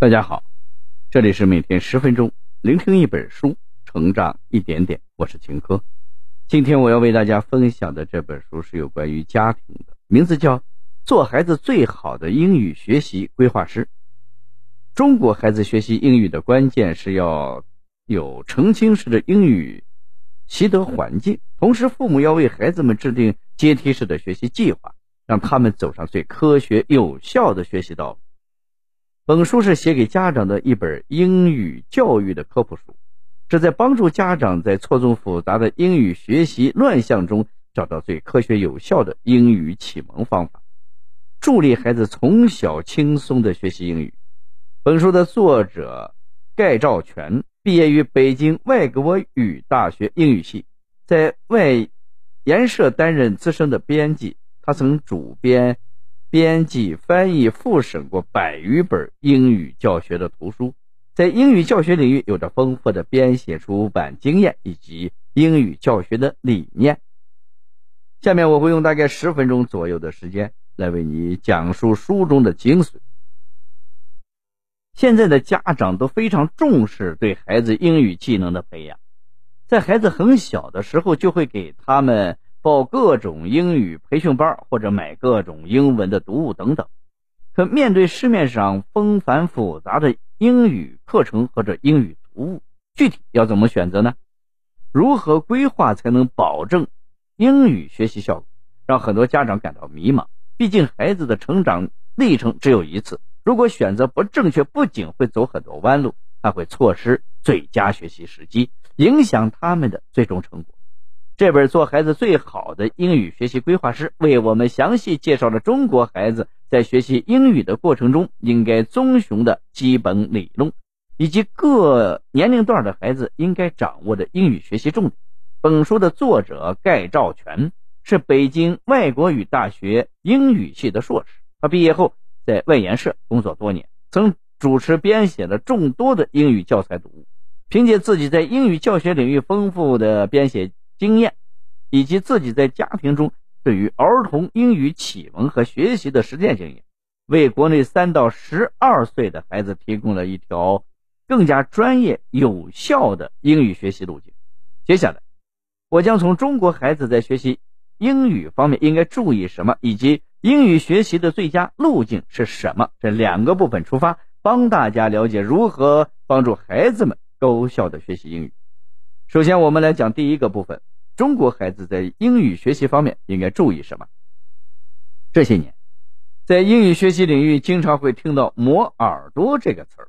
大家好，这里是每天十分钟聆听一本书，成长一点点。我是秦科。今天我要为大家分享的这本书是有关于家庭的，名字叫《做孩子最好的英语学习规划师》。中国孩子学习英语的关键是要有澄清式的英语习得环境，同时父母要为孩子们制定阶梯式的学习计划，让他们走上最科学有效的学习道路。本书是写给家长的一本英语教育的科普书，旨在帮助家长在错综复杂的英语学习乱象中找到最科学有效的英语启蒙方法，助力孩子从小轻松的学习英语。本书的作者盖兆全毕业于北京外国语大学英语系，在外研社担任资深的编辑，他曾主编。编辑、翻译、复审过百余本英语教学的图书，在英语教学领域有着丰富的编写、出版经验以及英语教学的理念。下面我会用大概十分钟左右的时间来为你讲述书中的精髓。现在的家长都非常重视对孩子英语技能的培养，在孩子很小的时候就会给他们。报各种英语培训班，或者买各种英文的读物等等。可面对市面上纷繁复杂的英语课程或者英语读物，具体要怎么选择呢？如何规划才能保证英语学习效果？让很多家长感到迷茫。毕竟孩子的成长历程只有一次，如果选择不正确，不仅会走很多弯路，还会错失最佳学习时机，影响他们的最终成果。这本做孩子最好的英语学习规划师为我们详细介绍了中国孩子在学习英语的过程中应该遵循的基本理论，以及各年龄段的孩子应该掌握的英语学习重点。本书的作者盖兆全是北京外国语大学英语系的硕士，他毕业后在外研社工作多年，曾主持编写了众多的英语教材读物。凭借自己在英语教学领域丰富的编写。经验，以及自己在家庭中对于儿童英语启蒙和学习的实践经验，为国内三到十二岁的孩子提供了一条更加专业有效的英语学习路径。接下来，我将从中国孩子在学习英语方面应该注意什么，以及英语学习的最佳路径是什么这两个部分出发，帮大家了解如何帮助孩子们高效的学习英语。首先，我们来讲第一个部分：中国孩子在英语学习方面应该注意什么？这些年，在英语学习领域，经常会听到“磨耳朵”这个词儿。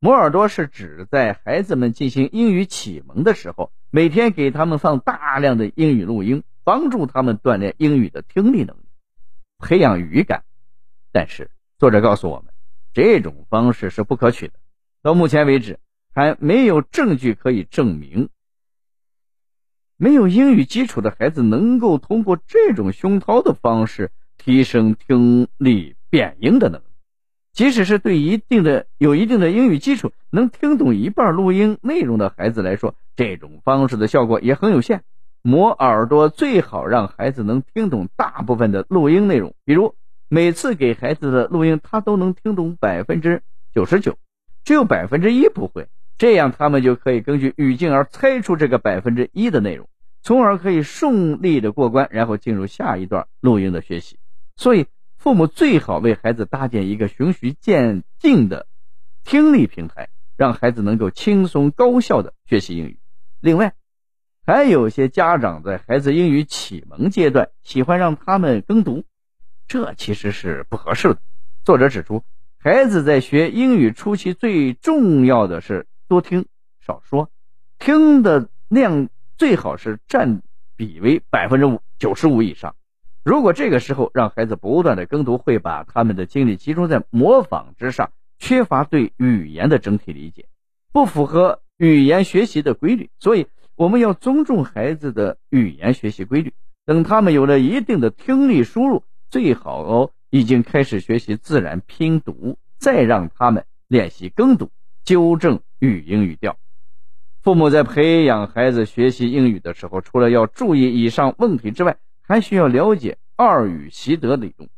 磨耳朵是指在孩子们进行英语启蒙的时候，每天给他们放大量的英语录音，帮助他们锻炼英语的听力能力，培养语感。但是，作者告诉我们，这种方式是不可取的。到目前为止，还没有证据可以证明。没有英语基础的孩子能够通过这种熏陶的方式提升听力辨音的能力，即使是对一定的有一定的英语基础能听懂一半录音内容的孩子来说，这种方式的效果也很有限。磨耳朵最好让孩子能听懂大部分的录音内容，比如每次给孩子的录音他都能听懂百分之九十九，只有百分之一不会。这样，他们就可以根据语境而猜出这个百分之一的内容，从而可以顺利的过关，然后进入下一段录音的学习。所以，父母最好为孩子搭建一个循序渐进的听力平台，让孩子能够轻松高效的学习英语。另外，还有些家长在孩子英语启蒙阶段喜欢让他们跟读，这其实是不合适的。作者指出，孩子在学英语初期最重要的是。多听少说，听的量最好是占比为百分之五九十五以上。如果这个时候让孩子不断的跟读，会把他们的精力集中在模仿之上，缺乏对语言的整体理解，不符合语言学习的规律。所以我们要尊重孩子的语言学习规律。等他们有了一定的听力输入，最好已经开始学习自然拼读，再让他们练习跟读。纠正语音语调。父母在培养孩子学习英语的时候，除了要注意以上问题之外，还需要了解二语习得理论。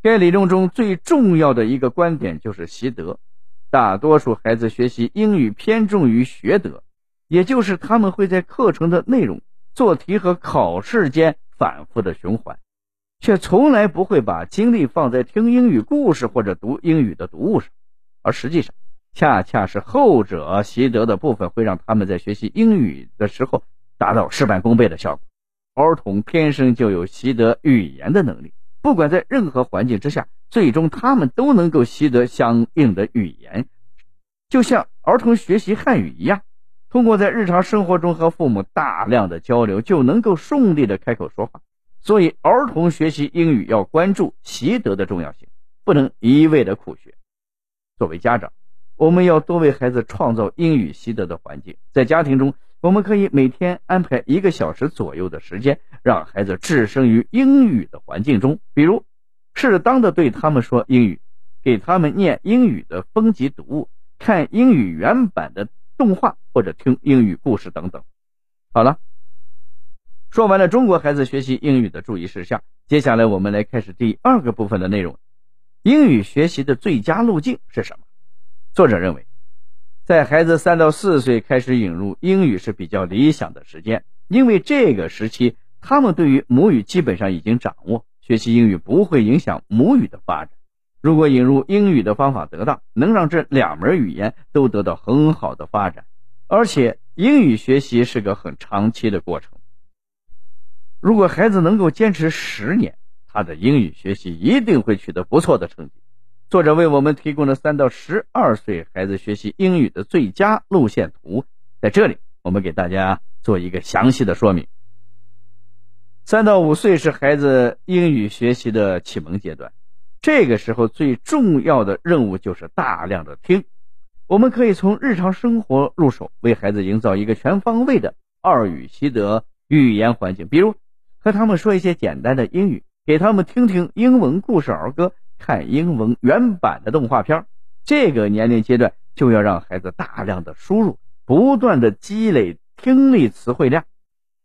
该理论中最重要的一个观点就是习得。大多数孩子学习英语偏重于学得，也就是他们会在课程的内容、做题和考试间反复的循环，却从来不会把精力放在听英语故事或者读英语的读物上。而实际上，恰恰是后者习得的部分会让他们在学习英语的时候达到事半功倍的效果。儿童天生就有习得语言的能力，不管在任何环境之下，最终他们都能够习得相应的语言，就像儿童学习汉语一样，通过在日常生活中和父母大量的交流，就能够顺利的开口说话。所以，儿童学习英语要关注习得的重要性，不能一味的苦学。作为家长，我们要多为孩子创造英语习得的环境，在家庭中。我们可以每天安排一个小时左右的时间，让孩子置身于英语的环境中，比如适当的对他们说英语，给他们念英语的风级读物，看英语原版的动画或者听英语故事等等。好了，说完了中国孩子学习英语的注意事项，接下来我们来开始第二个部分的内容：英语学习的最佳路径是什么？作者认为。在孩子三到四岁开始引入英语是比较理想的时间，因为这个时期他们对于母语基本上已经掌握，学习英语不会影响母语的发展。如果引入英语的方法得当，能让这两门语言都得到很好的发展。而且英语学习是个很长期的过程，如果孩子能够坚持十年，他的英语学习一定会取得不错的成绩。作者为我们提供了三到十二岁孩子学习英语的最佳路线图，在这里我们给大家做一个详细的说明。三到五岁是孩子英语学习的启蒙阶段，这个时候最重要的任务就是大量的听。我们可以从日常生活入手，为孩子营造一个全方位的二语习得语言环境，比如和他们说一些简单的英语，给他们听听英文故事儿歌。看英文原版的动画片，这个年龄阶段就要让孩子大量的输入，不断的积累听力词汇量，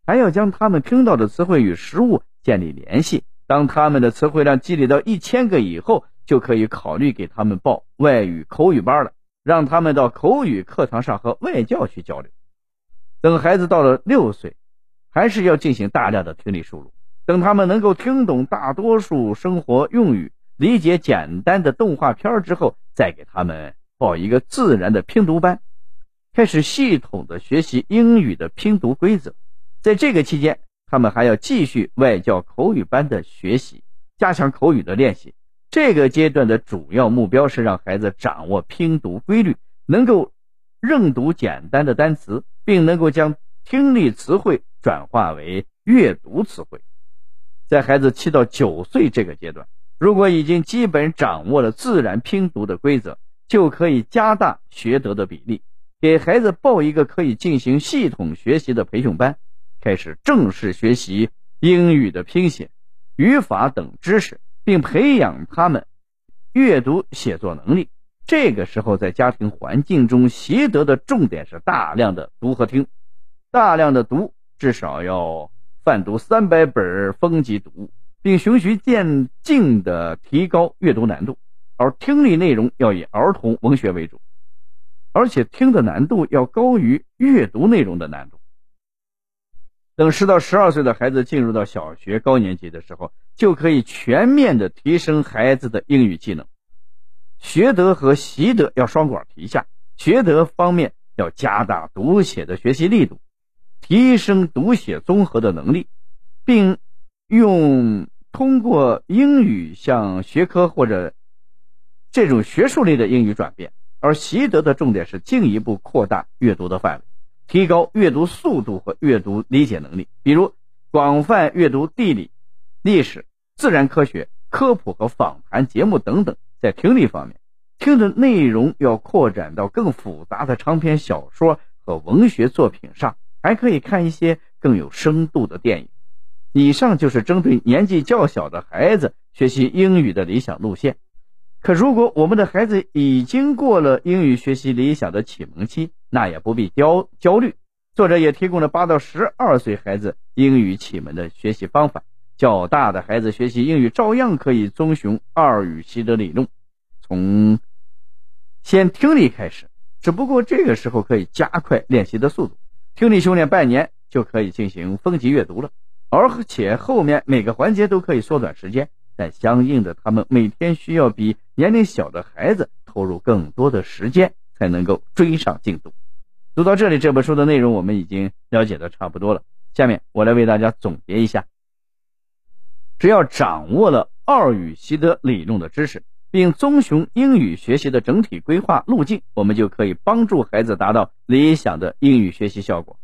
还要将他们听到的词汇与实物建立联系。当他们的词汇量积累到一千个以后，就可以考虑给他们报外语口语班了，让他们到口语课堂上和外教去交流。等孩子到了六岁，还是要进行大量的听力输入，等他们能够听懂大多数生活用语。理解简单的动画片之后，再给他们报一个自然的拼读班，开始系统的学习英语的拼读规则。在这个期间，他们还要继续外教口语班的学习，加强口语的练习。这个阶段的主要目标是让孩子掌握拼读规律，能够认读简单的单词，并能够将听力词汇转化为阅读词汇。在孩子七到九岁这个阶段。如果已经基本掌握了自然拼读的规则，就可以加大学得的比例，给孩子报一个可以进行系统学习的培训班，开始正式学习英语的拼写、语法等知识，并培养他们阅读写作能力。这个时候，在家庭环境中习得的重点是大量的读和听，大量的读，至少要泛读三百本风级读物。并循序渐进地提高阅读难度，而听力内容要以儿童文学为主，而且听的难度要高于阅读内容的难度。等十到十二岁的孩子进入到小学高年级的时候，就可以全面的提升孩子的英语技能，学得和习得要双管齐下。学得方面要加大读写的学习力度，提升读写综合的能力，并用。通过英语向学科或者这种学术类的英语转变，而习得的重点是进一步扩大阅读的范围，提高阅读速度和阅读理解能力。比如，广泛阅读地理、历史、自然科学、科普和访谈节目等等。在听力方面，听的内容要扩展到更复杂的长篇小说和文学作品上，还可以看一些更有深度的电影。以上就是针对年纪较小的孩子学习英语的理想路线。可如果我们的孩子已经过了英语学习理想的启蒙期，那也不必焦焦虑。作者也提供了八到十二岁孩子英语启蒙的学习方法。较大的孩子学习英语照样可以遵循二语习得理论，从先听力开始，只不过这个时候可以加快练习的速度。听力修炼半年就可以进行分级阅读了，而且后面每个环节都可以缩短时间。但相应的，他们每天需要比年龄小的孩子投入更多的时间，才能够追上进度。读到这里，这本书的内容我们已经了解的差不多了。下面我来为大家总结一下：只要掌握了二语习得理论的知识，并遵循英语学习的整体规划路径，我们就可以帮助孩子达到理想的英语学习效果。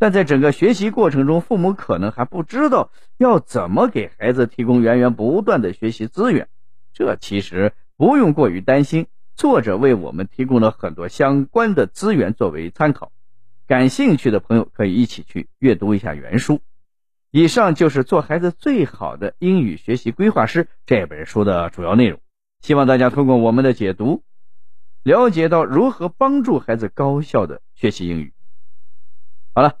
但在整个学习过程中，父母可能还不知道要怎么给孩子提供源源不断的学习资源。这其实不用过于担心，作者为我们提供了很多相关的资源作为参考。感兴趣的朋友可以一起去阅读一下原书。以上就是《做孩子最好的英语学习规划师》这本书的主要内容。希望大家通过我们的解读，了解到如何帮助孩子高效的学习英语。好了。